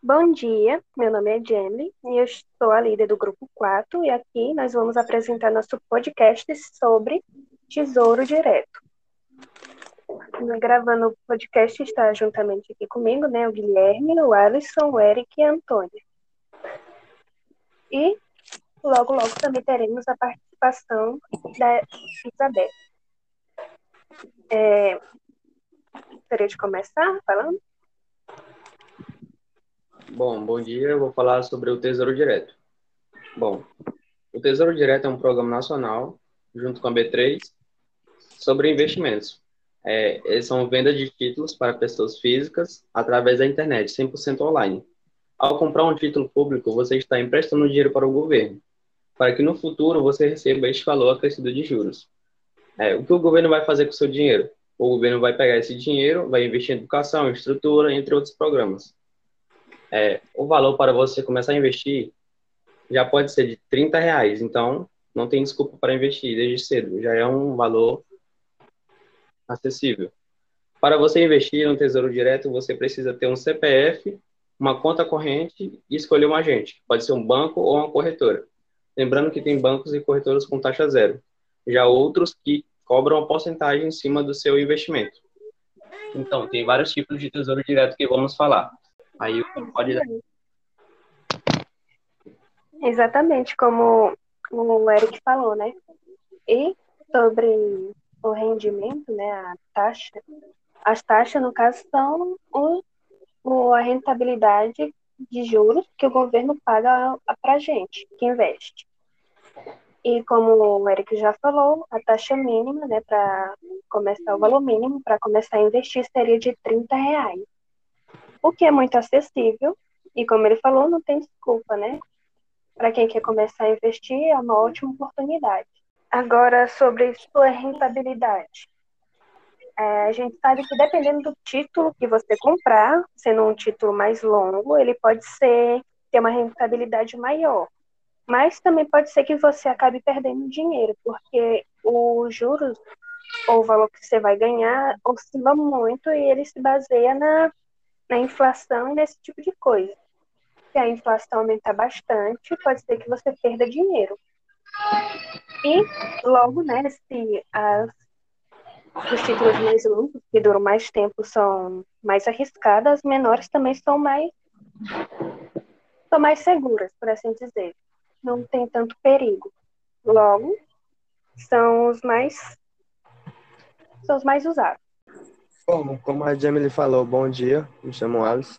Bom dia, meu nome é Jamie e eu sou a líder do grupo 4 e aqui nós vamos apresentar nosso podcast sobre Tesouro Direto. Gravando o podcast está juntamente aqui comigo, né, o Guilherme, o Alisson, o Eric e a Antônia. E logo, logo também teremos a participação da Isabel. É, gostaria de começar falando? Bom, bom dia. Eu vou falar sobre o Tesouro Direto. Bom, o Tesouro Direto é um programa nacional, junto com a B3, sobre investimentos. É, são venda de títulos para pessoas físicas através da internet, 100% online. Ao comprar um título público, você está emprestando dinheiro para o governo, para que no futuro você receba este valor acrescido de juros. É, o que o governo vai fazer com o seu dinheiro? O governo vai pegar esse dinheiro, vai investir em educação, estrutura, entre outros programas é, o valor para você começar a investir já pode ser de 30 reais. Então, não tem desculpa para investir desde cedo. Já é um valor acessível. Para você investir no Tesouro Direto, você precisa ter um CPF, uma conta corrente e escolher um agente. Pode ser um banco ou uma corretora. Lembrando que tem bancos e corretoras com taxa zero. Já outros que cobram uma porcentagem em cima do seu investimento. Então, tem vários tipos de Tesouro Direto que vamos falar. Aí pode dar. Exatamente, como o Eric falou, né? E sobre o rendimento, né, a taxa, as taxas, no caso, são o, o, a rentabilidade de juros que o governo paga para a gente, que investe. E como o Eric já falou, a taxa mínima, né, para começar, o valor mínimo para começar a investir seria de 30 reais o que é muito acessível, e como ele falou, não tem desculpa, né? Para quem quer começar a investir, é uma ótima oportunidade. Agora, sobre sua rentabilidade. É, a gente sabe que dependendo do título que você comprar, sendo um título mais longo, ele pode ser ter uma rentabilidade maior. Mas também pode ser que você acabe perdendo dinheiro, porque os juros ou o valor que você vai ganhar oscila muito e ele se baseia na na inflação e nesse tipo de coisa. Se a inflação aumentar bastante, pode ser que você perda dinheiro. E logo, né, se as, os títulos mais longos, que duram mais tempo, são mais arriscados, as menores também são mais são mais seguras, por assim dizer. Não tem tanto perigo. Logo, são os mais são os mais usados. Bom, como a Jamie falou, bom dia, me chamo Alice.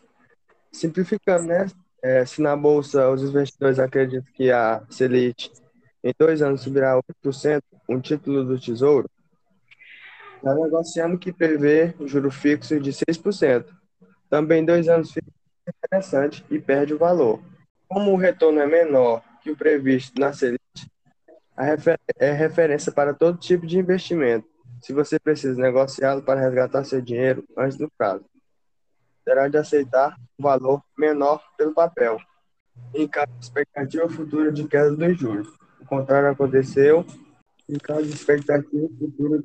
Simplificando, né? É, se na Bolsa os investidores acreditam que a Selic em dois anos subirá 8%, um título do Tesouro, está negociando que prevê juro fixo de 6%. Também dois anos fica interessante e perde o valor. Como o retorno é menor que o previsto na Selic, a refer é referência para todo tipo de investimento se você precisa negociá-lo para resgatar seu dinheiro antes do prazo. Terá de aceitar um valor menor pelo papel, em caso de expectativa futura de queda dos juros. O contrário aconteceu em caso de expectativa futura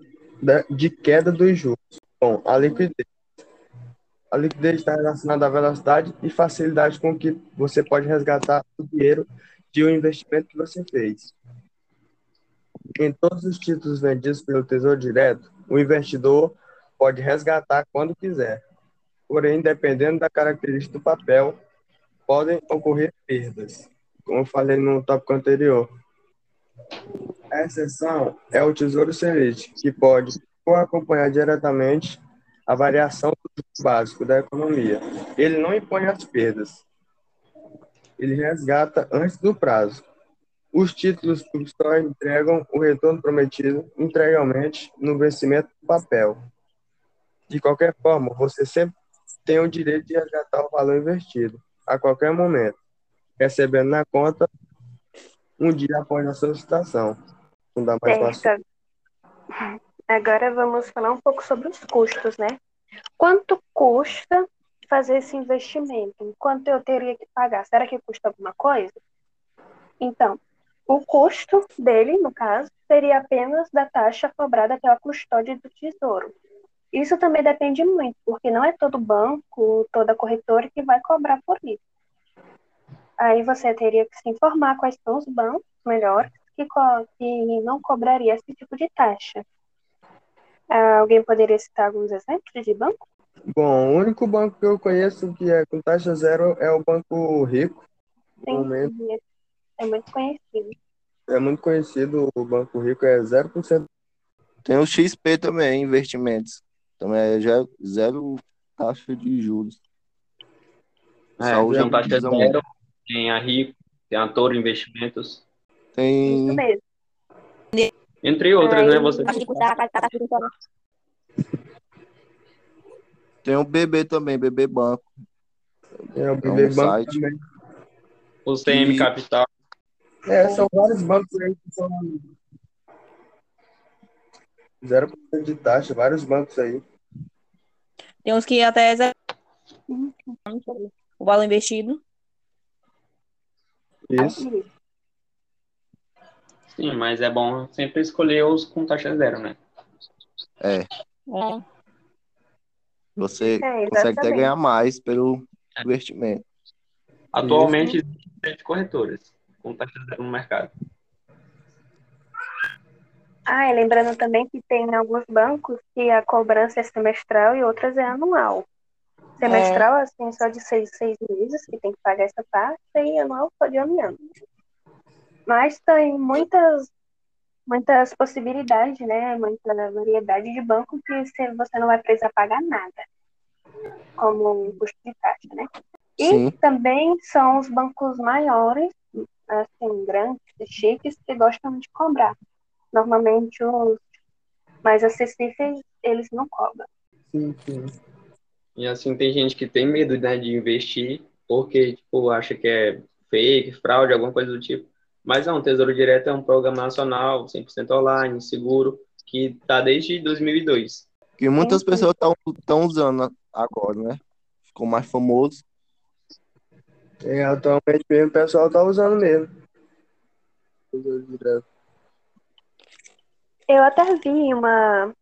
de queda dos juros. Bom, a liquidez. A liquidez está relacionada à velocidade e facilidade com que você pode resgatar o dinheiro de um investimento que você fez. Em todos os títulos vendidos pelo Tesouro Direto, o investidor pode resgatar quando quiser. Porém, dependendo da característica do papel, podem ocorrer perdas, como eu falei no tópico anterior. A exceção é o Tesouro Selic, que pode acompanhar diretamente a variação do básico da economia. Ele não impõe as perdas. Ele resgata antes do prazo. Os títulos só entregam o retorno prometido integralmente no vencimento do papel. De qualquer forma, você sempre tem o direito de resgatar o valor investido, a qualquer momento, recebendo na conta um dia após a solicitação. Não dá mais certo. Agora vamos falar um pouco sobre os custos, né? Quanto custa fazer esse investimento? Quanto eu teria que pagar? Será que custa alguma coisa? Então, o custo dele, no caso, seria apenas da taxa cobrada pela custódia do tesouro. Isso também depende muito, porque não é todo banco, toda corretora que vai cobrar por isso. Aí você teria que se informar quais são os bancos melhores que, que não cobraria esse tipo de taxa. Ah, alguém poderia citar alguns exemplos de banco? Bom, o único banco que eu conheço que é com taxa zero é o Banco Rico. Sim, momento. É muito conhecido. É muito conhecido, o Banco Rico é 0%. Tem o XP também, investimentos. Também é zero taxa de juros. É, Só tem taxa zero, tem a Rico, tem a Toro Investimentos. Tem. Isso mesmo. Entre outras, né? Você... Tem o BB também, BB Banco. É, o BB é um Banco site. também. O CM Capital. É, são vários bancos aí que são 0% de taxa, vários bancos aí. Tem uns que até é o valor investido. Isso. Sim, mas é bom sempre escolher os com taxa zero, né? É. é. Você é, consegue até ganhar mais pelo investimento. Atualmente existem sete corretoras com taxa zero no mercado. Ah, e lembrando também que tem alguns bancos que a cobrança é semestral e outras é anual. Semestral, é. assim, só de seis, seis meses que tem que pagar essa parte, e anual só de ano em ano. Mas tem muitas, muitas possibilidades, né? Muita variedade de banco que você não vai precisar pagar nada, como um custo de taxa, né? E Sim. também são os bancos maiores, assim, grandes e chiques, que gostam de cobrar. Normalmente os mais acessíveis, eles não cobram. Sim, sim. E assim, tem gente que tem medo né, de investir porque, tipo, acha que é fake, fraude, alguma coisa do tipo. Mas não, Tesouro Direto é um programa nacional, 100% online, seguro, que está desde 2002. Que muitas pessoas estão usando agora, né? Ficou mais famoso. É, atualmente mesmo o pessoal está usando mesmo. Eu até vi uma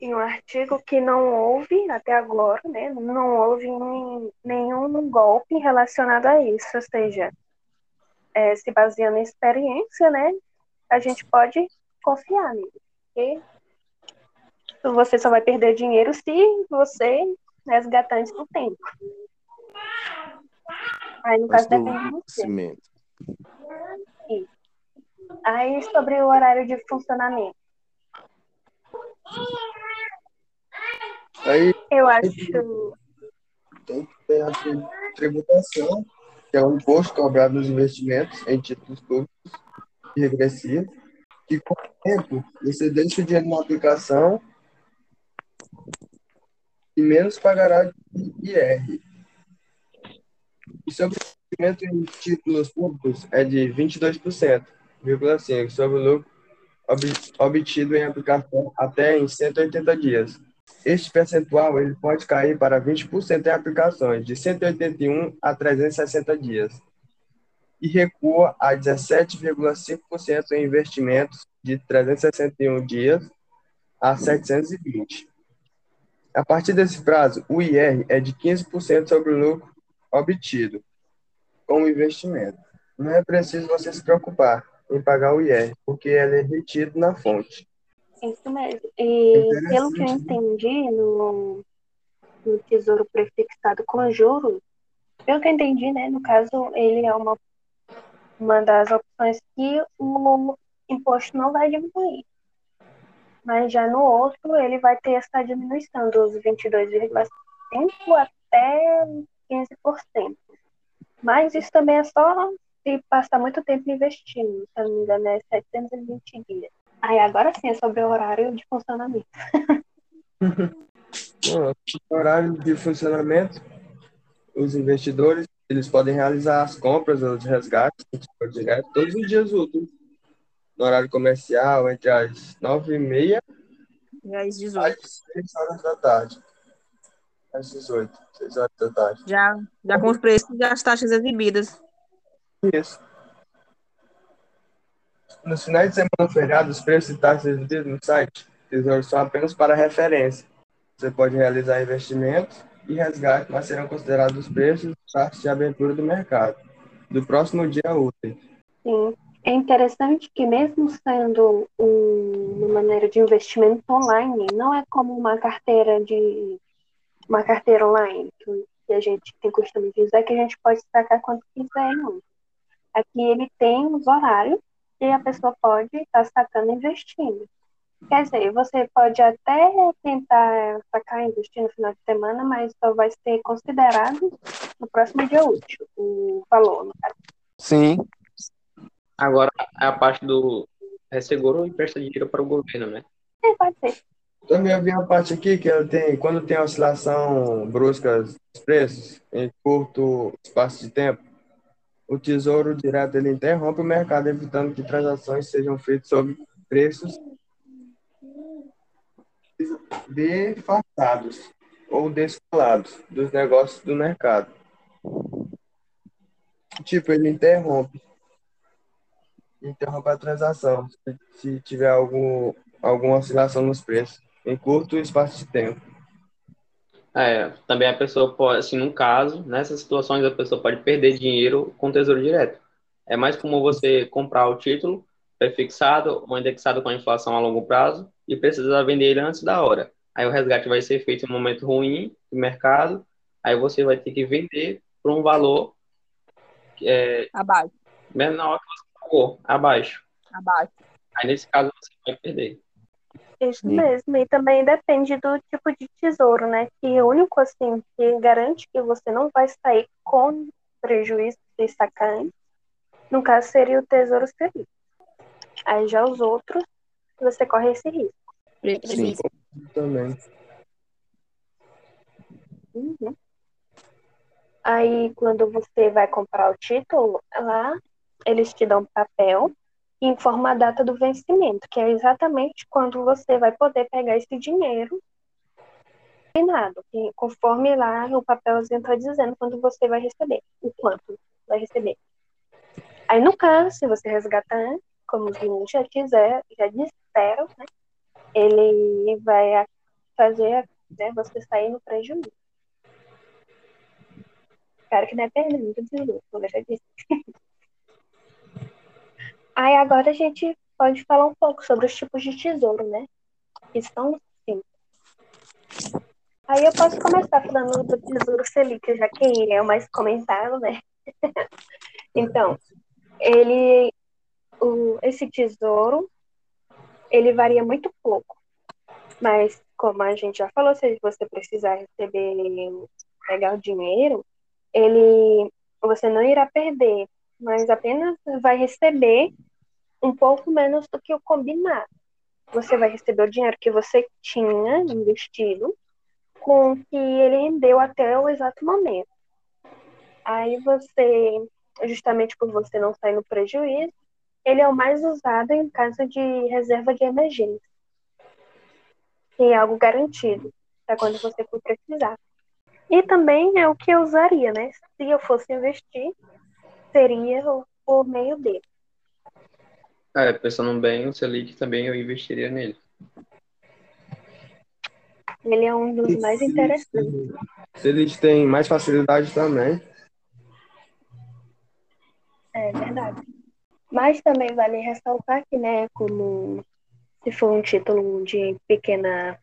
em um artigo que não houve até agora, né? Não houve nenhum golpe relacionado a isso, ou seja, é, se baseando em experiência, né, a gente pode confiar nele. Porque você só vai perder dinheiro se você resgatar antes do tempo. Aí, no caso, depende de você. Aí, sobre o horário de funcionamento. Aí, eu acho. Tem que ter a tributação que é o imposto cobrado nos investimentos em títulos públicos e regressivos, que com o tempo você deixa o dinheiro na aplicação e menos pagará de IR. E sobre o investimento em títulos públicos é de 22,5% sobre o lucro obtido em aplicação até em 180 dias. Este percentual ele pode cair para 20% em aplicações de 181 a 360 dias e recua a 17,5% em investimentos de 361 dias a 720. A partir desse prazo, o IR é de 15% sobre o lucro obtido com o investimento. Não é preciso você se preocupar em pagar o IR, porque ele é retido na fonte. Isso mesmo. E pelo que eu entendi no, no Tesouro Prefixado com juros, pelo que eu entendi, né, no caso, ele é uma, uma das opções que o imposto não vai diminuir. Mas já no outro, ele vai ter essa diminuição dos 22,5% até 15%. Mas isso também é só se passar muito tempo investindo, se não me engano, é 720 dias. Aí agora sim é sobre o horário de funcionamento. Bom, horário de funcionamento, os investidores eles podem realizar as compras, os resgates, direto, todos os dias úteis. No horário comercial, entre as 9h30 e às 18 às 6 horas da tarde. Às 18, 6 horas da tarde. Já, já com os preços e as taxas exibidas. Isso. Nos finais de semana feriados, os preços e taxas exibidos no site tesouros são apenas para referência. Você pode realizar investimentos e resgate, mas serão considerados os preços taxas de abertura do mercado do próximo dia útil. Sim. É interessante que mesmo sendo um- uma maneira de investimento online, não é como uma carteira de uma carteira online que, que a gente tem costume de dizer que a gente pode sacar quanto quiser, não. Aqui ele tem os horários e a pessoa pode estar sacando e investindo. Quer dizer, você pode até tentar sacar e investir no final de semana, mas só vai ser considerado no próximo dia útil, o valor, no caso. Sim, Agora, a parte do resseguro empresta dinheiro para o governo, né? É, pode ser. Também vi uma parte aqui que ela tem, quando tem oscilação brusca dos preços em curto espaço de tempo, o Tesouro Direto ele interrompe o mercado, evitando que transações sejam feitas sob preços disfarçados ou descolados dos negócios do mercado. Tipo, ele interrompe. Interrompe a transação se, se tiver algum, alguma oscilação nos preços em curto espaço de tempo. É, também a pessoa pode, assim, num caso, nessas situações a pessoa pode perder dinheiro com tesouro direto. É mais comum você comprar o título prefixado ou indexado com a inflação a longo prazo e precisar vender ele antes da hora. Aí o resgate vai ser feito em um momento ruim do mercado, aí você vai ter que vender por um valor é, Abaixo, menor que você pagou, abaixo. abaixo. Aí nesse caso você vai perder. Isso Sim. mesmo, e também depende do tipo de tesouro, né? Que o único, assim, que garante que você não vai sair com prejuízo de sacar antes, no caso, seria o Tesouro Selic. Aí já os outros, você corre esse risco. sim. Também. Uhum. Aí, quando você vai comprar o título, lá eles te dão um papel informa a data do vencimento, que é exatamente quando você vai poder pegar esse dinheiro combinado, conforme lá o papelzinho está dizendo quando você vai receber, o quanto vai receber. Aí, no caso, se você resgatar como os meninos já, quiser, já disseram, né, ele vai fazer né, você sair no prejuízo. Claro que não é como eu já disse. Aí agora a gente pode falar um pouco sobre os tipos de tesouro, né? Que são cinco. Aí eu posso começar falando do Tesouro Selic, já que ele é o mais comentado, né? então, ele, o, esse tesouro, ele varia muito pouco. Mas, como a gente já falou, se você precisar receber, pegar o dinheiro, ele, você não irá perder, mas apenas vai receber um pouco menos do que o combinado. Você vai receber o dinheiro que você tinha investido com o que ele rendeu até o exato momento. Aí você, justamente por você não sair no prejuízo, ele é o mais usado em caso de reserva de emergência. Que é algo garantido para quando você for precisar. E também é o que eu usaria, né? Se eu fosse investir, seria o- por meio dele. É, pensando bem, o Selic também eu investiria nele. Ele é um dos mais interessantes. Se eles têm mais facilidade também. É verdade. Mas também vale ressaltar que, né, como se for um título de pequena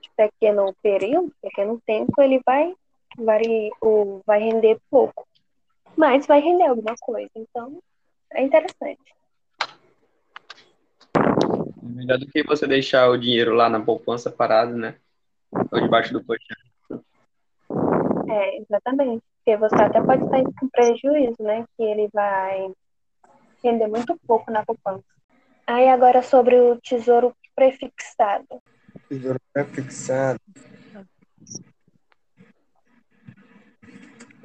de pequeno período, pequeno tempo, ele vai vari, ou vai render pouco. Mas vai render alguma coisa. Então, é interessante. É melhor do que você deixar o dinheiro lá na poupança parado, né? Ou debaixo do colchão. É, exatamente. Porque você até pode sair com prejuízo, né? Que ele vai render muito pouco na poupança. Aí agora sobre o tesouro prefixado. Tesouro prefixado.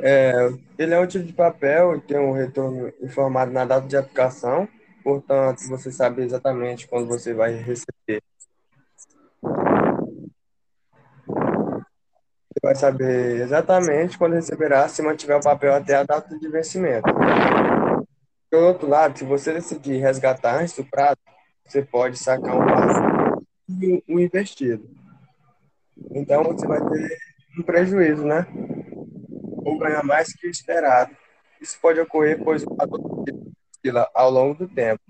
É, ele é um tipo de papel e tem um retorno informado na data de aplicação, portanto, você sabe exatamente quando você vai receber. Você vai saber exatamente quando receberá se mantiver o papel até a data de vencimento. Por outro lado, se você decidir resgatar antes do prazo, você pode sacar um prazo que o investido. Então você vai ter um prejuízo, né? Ou ganhar mais que o esperado. Isso pode ocorrer, pois o valor ao longo do tempo.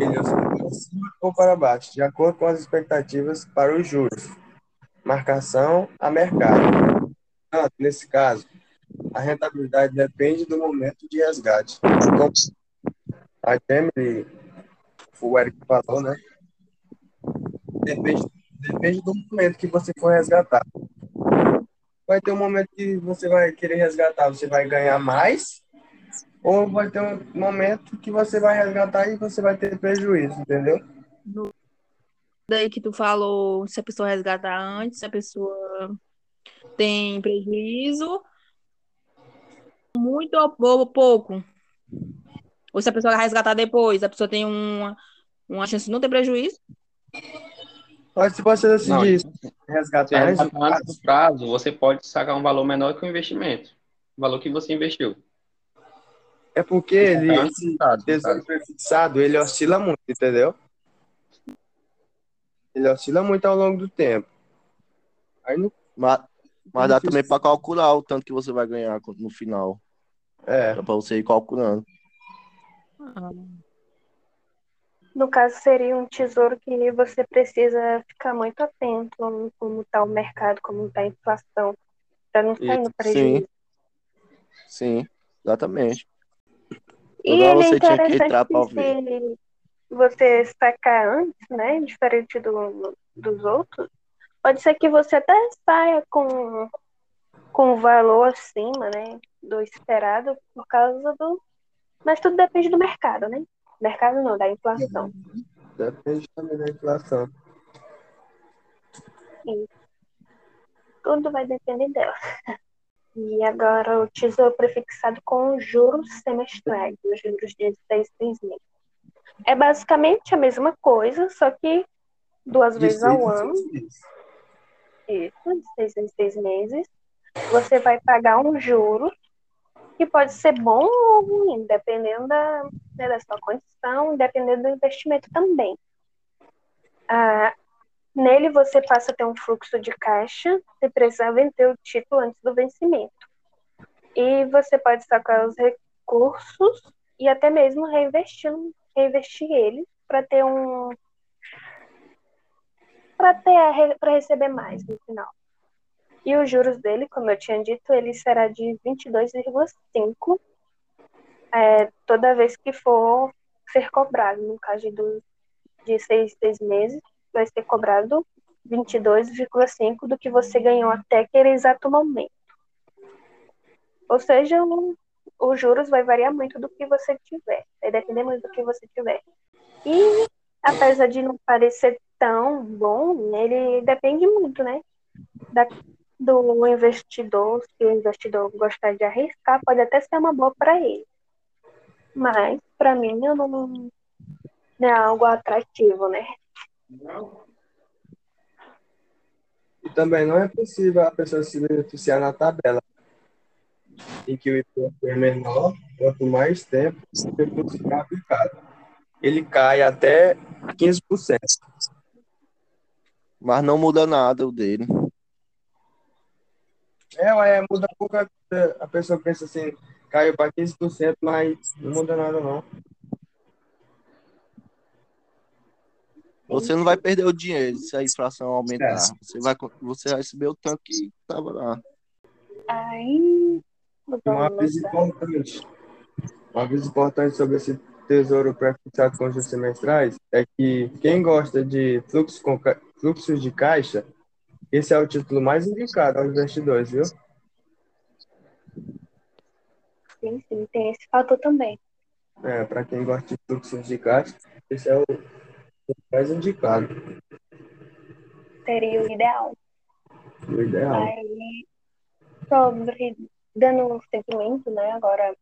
Ele para cima ou para baixo, de acordo com as expectativas para os juros. Marcação a mercado. Portanto, nesse caso, a rentabilidade depende do momento de resgate. Como a Gemini, o Eric falou, né? Depende, depende do momento que você for resgatar. Vai ter um momento que você vai querer resgatar, você vai ganhar mais, ou vai ter um momento que você vai resgatar e você vai ter prejuízo, entendeu? Daí que tu falou se a pessoa resgatar antes, se a pessoa tem prejuízo, muito ou pouco. Ou se a pessoa resgatar depois, a pessoa tem uma, uma chance de não ter prejuízo. Mas se você Não, decidir se resgatar antes do antes prazo, você pode sacar um valor menor que o investimento. O valor que você investiu. é porque ele, Antes do esse no tesouro prefixado, ele oscila muito, entendeu? Ele oscila muito ao longo do tempo. Aí no, Mas, mas dá também para calcular o tanto que você vai ganhar no final. é, Dá para você ir calculando. No caso, seria um tesouro que você precisa ficar muito atento a como está o mercado, como está a inflação, para não sair no prejuízo. Sim, exatamente. E Toda hora ele é você interessante se você sacar antes, né, diferente do, dos outros, pode ser que você até saia com com o valor acima, né, do esperado por causa do... Mas tudo depende do mercado, né? Mercado não, da inflação. depende também da inflação. Tudo vai depender dela. E agora o tesouro prefixado com os juros semestrais, os juros de seis, seis meses. É basicamente a mesma coisa, só que duas vezes ao ano, isso, de seis em seis meses, você vai pagar um juro que pode ser bom ou ruim, dependendo da, né, da sua condição, dependendo do investimento também. Ah, nele você passa a ter um fluxo de caixa, se precisar vender o título antes do vencimento. E você pode sacar os recursos e até mesmo reinvestir, reinvestir para ter um para ter para receber mais no final. E os juros dele, como eu tinha dito, ele será de 22,5 é, toda vez que for ser cobrado. No caso do, de seis, seis meses, vai ser cobrado 22,5 do que você ganhou até aquele exato momento. Ou seja, os juros vai variar muito do que você tiver. Vai depender muito do que você tiver. E, apesar de não parecer tão bom, ele depende muito, né? Da, do investidor. Se o investidor gostar de arriscar, pode até ser uma boa para ele. Mas, para mim, eu não, não é algo atrativo, né? E também não é possível a pessoa se beneficiar na tabela, em que o imposto é menor quanto mais tempo o for aplicado. Ele cai até 15%. Mas não muda nada o dele. É, ué, muda pouca coisa. A pessoa pensa assim, caiu para 15%, mas não muda nada não. Você não vai perder o dinheiro se a inflação aumentar. É. Você vai, você vai receber o tanto que estava lá. Aí, uma lá. importante, uma coisa importante sobre esse tesouro pré-fixado com juros semestrais é que quem gosta de fluxo fluxos de caixa, esse é o título mais indicado aos investidores, viu? Sim, tem esse fator também. É, para quem gosta de fluxos de caixa, esse é o mais indicado, Seria o ideal. o ideal. Aí, sobre dando seguimento, né? Agora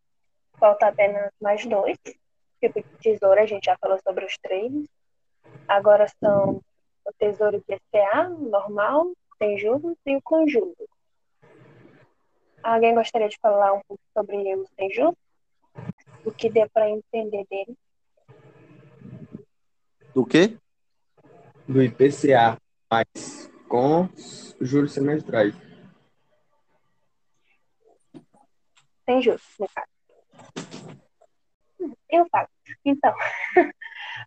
falta apenas mais dois tipos de tesouro. A gente já falou sobre os três. Agora são o tesouro de ECA, normal, sem juros, e o com juros. Alguém gostaria de falar um pouco sobre o sem juros? O que deu para entender dele? Do quê? do IPCA, mas com juros semestrais. Sem juros, no caso. Eu falo. Então,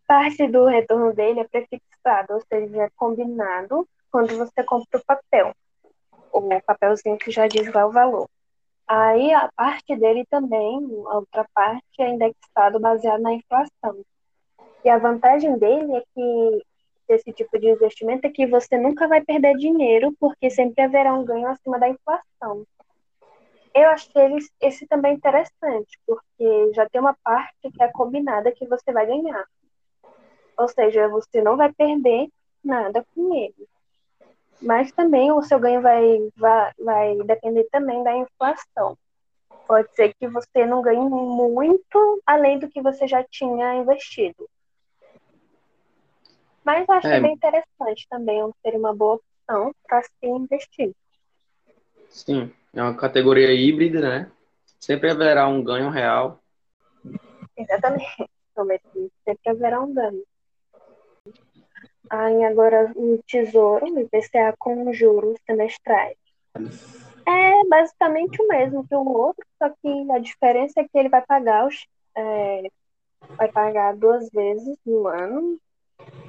parte do retorno dele é prefixado, ou seja, é combinado quando você compra o papel. O papelzinho que já diz lá o valor. Aí a parte dele também, a outra parte, é indexado baseado na inflação. E a vantagem dele é que esse tipo de investimento é que você nunca vai perder dinheiro, porque sempre haverá um ganho acima da inflação. Eu achei esse também interessante, porque já tem uma parte que é combinada que você vai ganhar. Ou seja, você não vai perder nada com ele. Mas também o seu ganho vai, vai, vai depender também da inflação. Pode ser que você não ganhe muito além do que você já tinha investido. Mas eu acho É. bem interessante também, seria uma boa opção para se investir. Sim, é uma categoria híbrida, né? Sempre haverá um ganho real. Exatamente. Sempre haverá um ganho. Aí agora o tesouro, o IPCA com juros semestrais. É basicamente o mesmo que o outro, só que a diferença é que ele vai pagar os. é, vai pagar duas vezes no ano,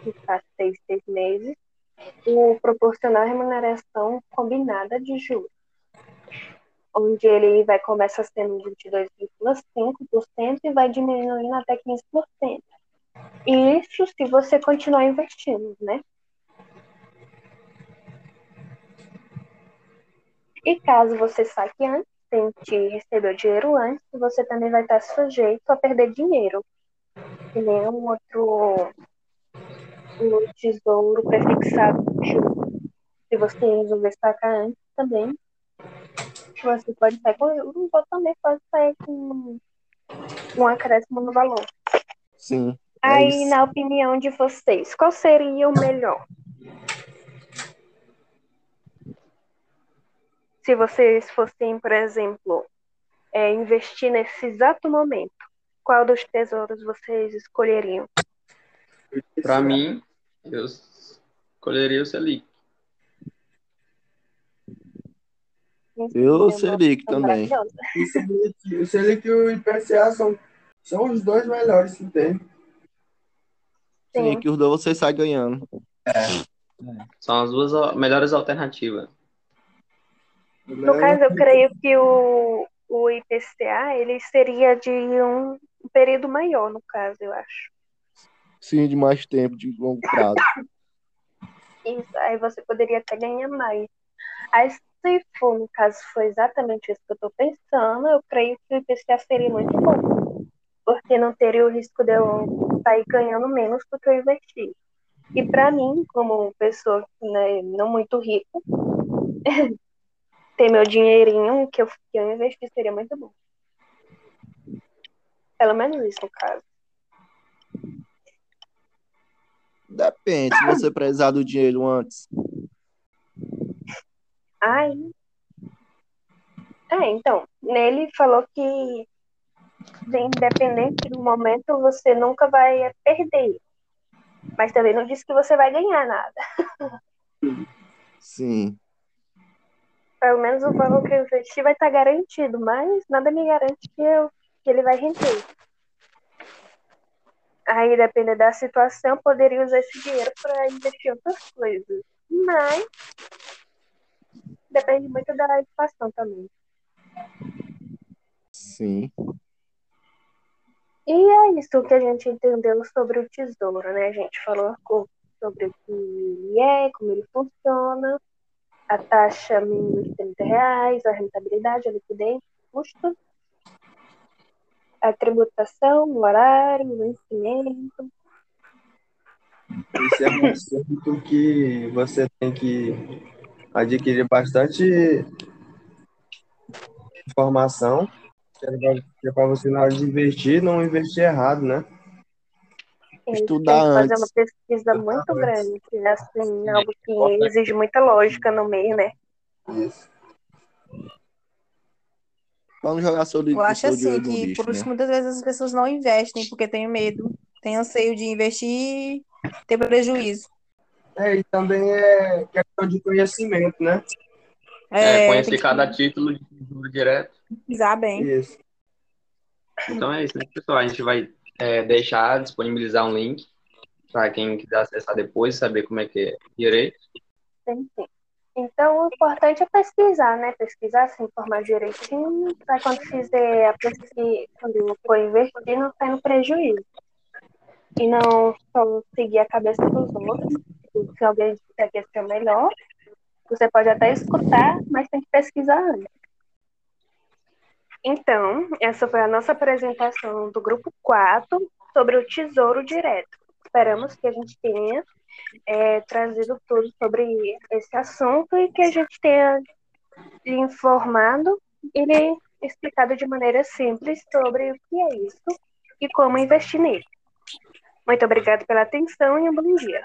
no caso seis, seis meses, o proporcionar remuneração combinada de juros. Onde ele vai começar sendo 22,5% e vai diminuindo até 15%. Isso se você continuar investindo, né? E caso você saque antes, tente receber o dinheiro antes, você também vai estar sujeito a perder dinheiro. Que nem um outro um tesouro prefixado. Se você resolver sacar antes também, você pode sair com juros também pode sair com um acréscimo no valor. Sim. É Aí, isso. na opinião de vocês, qual seria o melhor? Se vocês fossem, por exemplo, é, investir nesse exato momento, qual dos tesouros vocês escolheriam? Para mim, eu escolheria o Selic. Eu Uma Selic também. O Selic, o Selic e o IPCA são, são os dois melhores que tem. Sim, que os dois você sai ganhando. São as duas melhores alternativas. No caso, eu creio que o, o IPCA ele seria de um período maior, no caso, eu acho. Sim, de mais tempo, de longo prazo. Isso, aí você poderia até ganhar mais. Aí, se for, no caso, for exatamente isso que eu estou pensando, eu creio que o IPCA seria muito bom. Porque não teria o risco de eu sair ganhando menos do que eu investi. E para mim, como pessoa né, não muito rica, ter meu dinheirinho que eu, que eu investi seria muito bom. Pelo menos isso, no caso. Depende, se você precisar do dinheiro antes. Ai. É, então, nele falou que independente do momento, você nunca vai perder. Mas também não disse que você vai ganhar nada. Sim. Pelo menos o valor que eu investi vai estar garantido, mas nada me garante que, eu, que ele vai render. Aí, dependendo da situação, eu poderia usar esse dinheiro para investir em outras coisas. Mas depende muito da inflação também. Sim. E é isso que a gente entendeu sobre o tesouro, né? A gente falou sobre o que ele é, como ele funciona, a taxa mínima de 30 reais, a rentabilidade, a liquidez, o custo, a tributação, o horário, o vencimento. Esse é um assunto que você tem que adquirir bastante informação, é para você, na hora de investir, não investir errado, né? Estudar que fazer antes. uma pesquisa muito grande, que é assim, algo que exige muita lógica no meio, né? Isso. Não jogar seu, Eu acho assim que lixo, por isso né? muitas vezes as pessoas não investem porque têm medo, têm anseio de investir e ter prejuízo. É, e também é questão de conhecimento, né? É, É, conhecer que cada título de tesouro direto. Pesquisar bem. Isso. Então é isso, né, pessoal? A gente vai é, deixar, disponibilizar um link para quem quiser acessar depois, saber como é que é direito. Tem sim. Então, o importante é pesquisar, né? Pesquisar, se informar direitinho, para quando fizer a pesquisa, quando for investir, não sair no prejuízo. E não só seguir a cabeça dos outros. Se alguém disser que esse é o melhor, você pode até escutar, mas tem que pesquisar antes. Então, essa foi a nossa apresentação do grupo 4 sobre o Tesouro Direto. Esperamos que a gente tenha é, trazido tudo sobre esse assunto e que a gente tenha lhe informado e lhe explicado de maneira simples sobre o que é isso e como investir nele. Muito obrigada pela atenção e um bom dia.